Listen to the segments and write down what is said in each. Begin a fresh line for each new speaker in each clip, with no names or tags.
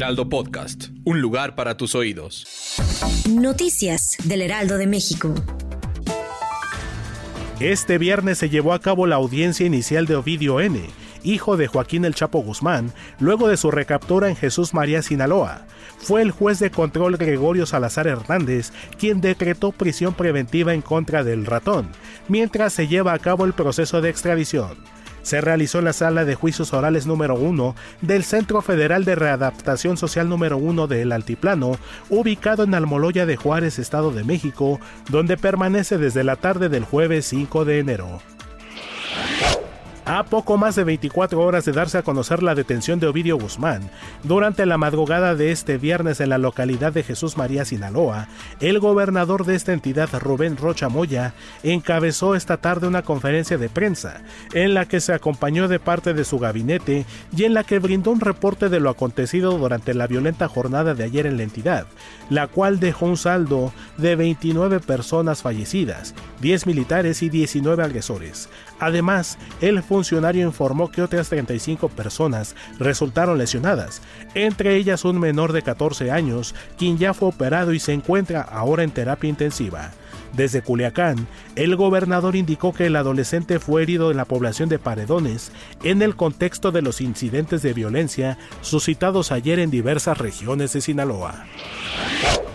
Heraldo Podcast, un lugar para tus oídos.
Noticias del Heraldo de México.
Este viernes se llevó a cabo la audiencia inicial de Ovidio N hijo de Joaquín El Chapo Guzmán, luego de su recaptura en Jesús María, Sinaloa. Fue el juez de control Gregorio Salazar Hernández quien decretó prisión preventiva en contra del ratón, mientras se lleva a cabo el proceso de extradición se realizó en la sala de juicios orales número 1 del Centro Federal de Readaptación Social número 1 del Altiplano, ubicado en Almoloya de Juárez, Estado de México, donde permanece desde la tarde del jueves 5 de enero. A poco más de 24 horas de darse a conocer la detención de Ovidio Guzmán, durante la madrugada de este viernes en la localidad de Jesús María, Sinaloa, el gobernador de esta entidad, Rubén Rocha Moya, encabezó esta tarde una conferencia de prensa, en la que se acompañó de parte de su gabinete y en la que brindó un reporte de lo acontecido durante la violenta jornada de ayer en la entidad, la cual dejó un saldo de 29 personas fallecidas, 10 militares y 19 agresores. Además, el funcionario informó que otras 35 personas resultaron lesionadas, entre ellas un menor de 14 años, quien ya fue operado y se encuentra ahora en terapia intensiva. Desde Culiacán, el gobernador indicó que el adolescente fue herido en la población de Paredones en el contexto de los incidentes de violencia suscitados ayer en diversas regiones de Sinaloa.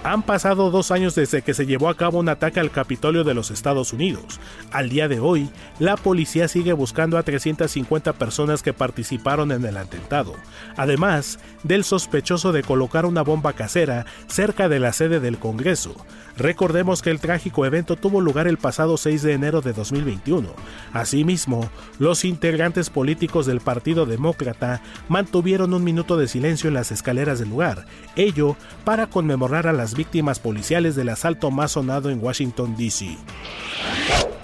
Han pasado dos años desde que se llevó a cabo un ataque al Capitolio de los Estados Unidos. Al día de hoy, la policía sigue buscando a 350 personas que participaron en el atentado, además del sospechoso de colocar una bomba casera cerca de la sede del Congreso. Recordemos que el trágico evento tuvo lugar el pasado 6 de enero de 2021. Asimismo, los integrantes políticos del Partido Demócrata mantuvieron un minuto de silencio en las escaleras del lugar, ello para conmemorar a víctimas policiales del asalto más sonado en Washington, D.C.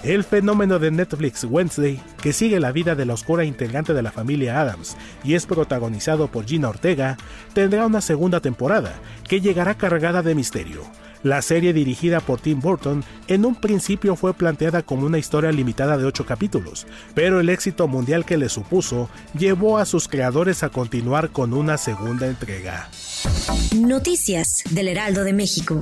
El fenómeno de Netflix Wednesday, que sigue la vida de la oscura integrante de la familia Adams y es protagonizado por Gina Ortega, tendrá una segunda temporada que llegará cargada de misterio. La serie dirigida por Tim Burton en un principio fue planteada como una historia limitada de 8 capítulos, pero el éxito mundial que le supuso llevó a sus creadores a continuar con una segunda entrega.
Noticias del Heraldo de México.